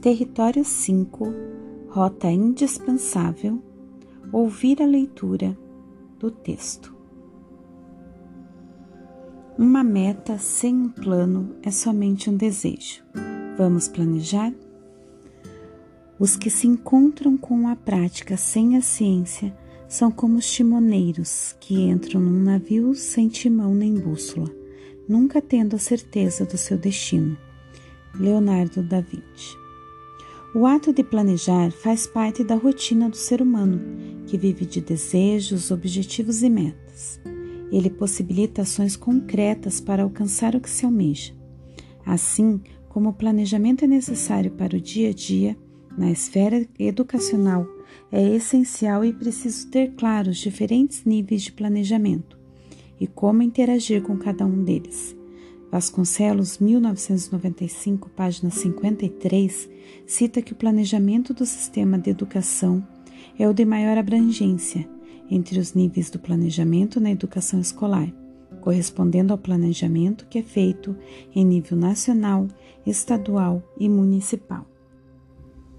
Território 5, rota indispensável, ouvir a leitura do texto. Uma meta sem um plano é somente um desejo. Vamos planejar? Os que se encontram com a prática sem a ciência são como os timoneiros que entram num navio sem timão nem bússola, nunca tendo a certeza do seu destino. Leonardo da Vinci o ato de planejar faz parte da rotina do ser humano, que vive de desejos, objetivos e metas. Ele possibilita ações concretas para alcançar o que se almeja. Assim como o planejamento é necessário para o dia a dia, na esfera educacional é essencial e preciso ter claro os diferentes níveis de planejamento e como interagir com cada um deles. Vasconcelos, 1995, página 53, cita que o planejamento do sistema de educação é o de maior abrangência entre os níveis do planejamento na educação escolar, correspondendo ao planejamento que é feito em nível nacional, estadual e municipal.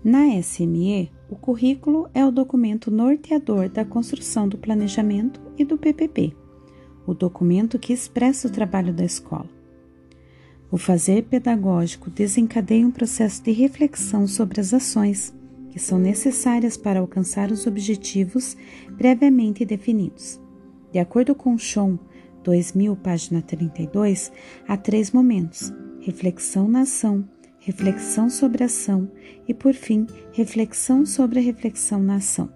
Na SME, o currículo é o documento norteador da construção do planejamento e do PPP, o documento que expressa o trabalho da escola. O fazer pedagógico desencadeia um processo de reflexão sobre as ações que são necessárias para alcançar os objetivos previamente definidos. De acordo com Chon, 2000, página 32, há três momentos: reflexão na ação, reflexão sobre a ação e, por fim, reflexão sobre a reflexão na ação.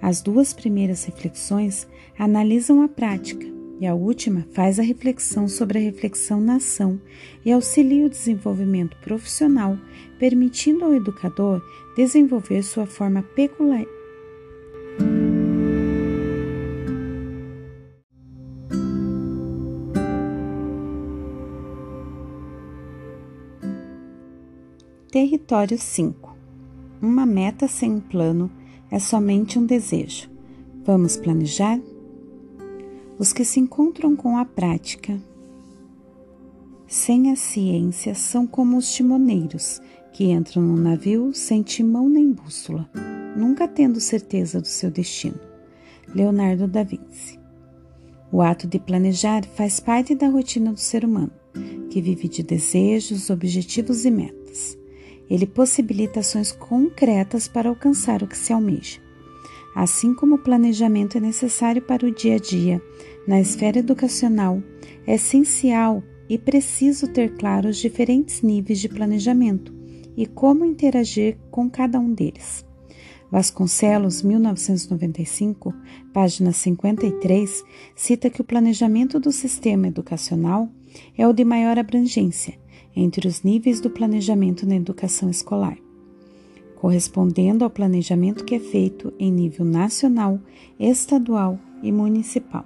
As duas primeiras reflexões analisam a prática, e a última faz a reflexão sobre a reflexão na ação e auxilia o desenvolvimento profissional, permitindo ao educador desenvolver sua forma peculiar. Território 5 Uma meta sem um plano é somente um desejo. Vamos planejar? Os que se encontram com a prática sem a ciência são como os timoneiros que entram no navio sem timão nem bússola, nunca tendo certeza do seu destino. Leonardo da Vinci. O ato de planejar faz parte da rotina do ser humano, que vive de desejos, objetivos e metas. Ele possibilita ações concretas para alcançar o que se almeja. Assim como o planejamento é necessário para o dia a dia, na esfera educacional, é essencial e preciso ter claro os diferentes níveis de planejamento e como interagir com cada um deles. Vasconcelos, 1995, página 53, cita que o planejamento do sistema educacional é o de maior abrangência entre os níveis do planejamento na educação escolar correspondendo ao planejamento que é feito em nível nacional, estadual e municipal.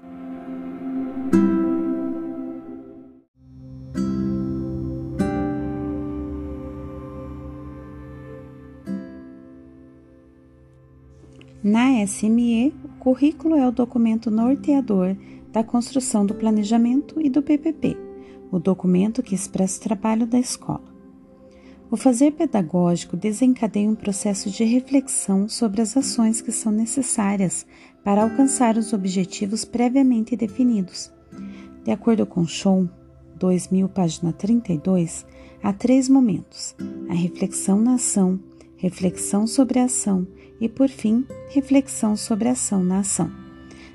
Na SME, o currículo é o documento norteador da construção do planejamento e do PPP, o documento que expressa o trabalho da escola. O fazer pedagógico desencadeia um processo de reflexão sobre as ações que são necessárias para alcançar os objetivos previamente definidos. De acordo com Chon, 2000, página 32, há três momentos: a reflexão na ação, reflexão sobre a ação e, por fim, reflexão sobre a ação na ação.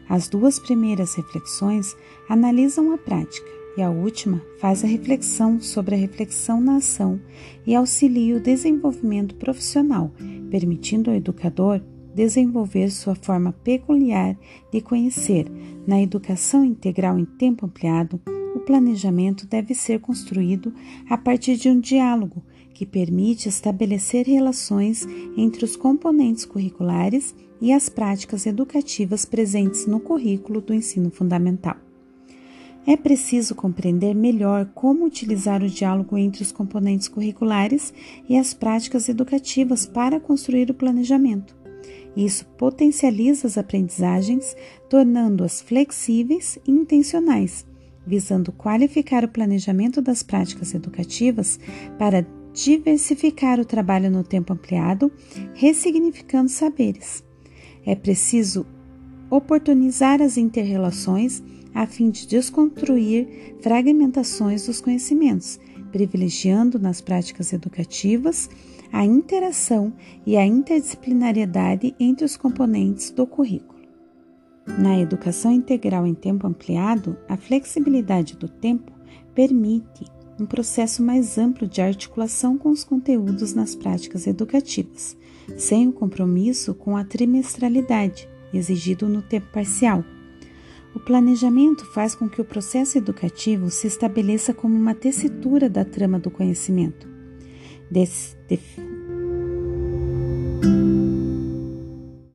As duas primeiras reflexões analisam a prática e a última faz a reflexão sobre a reflexão na ação e auxilia o desenvolvimento profissional, permitindo ao educador desenvolver sua forma peculiar de conhecer. Na educação integral em tempo ampliado, o planejamento deve ser construído a partir de um diálogo que permite estabelecer relações entre os componentes curriculares e as práticas educativas presentes no currículo do ensino fundamental. É preciso compreender melhor como utilizar o diálogo entre os componentes curriculares e as práticas educativas para construir o planejamento. Isso potencializa as aprendizagens, tornando-as flexíveis e intencionais, visando qualificar o planejamento das práticas educativas para diversificar o trabalho no tempo ampliado, ressignificando saberes. É preciso oportunizar as interrelações a fim de desconstruir fragmentações dos conhecimentos, privilegiando nas práticas educativas a interação e a interdisciplinariedade entre os componentes do currículo. Na educação integral em tempo ampliado, a flexibilidade do tempo permite um processo mais amplo de articulação com os conteúdos nas práticas educativas, sem o compromisso com a trimestralidade exigido no tempo parcial. O planejamento faz com que o processo educativo se estabeleça como uma tessitura da trama do conhecimento,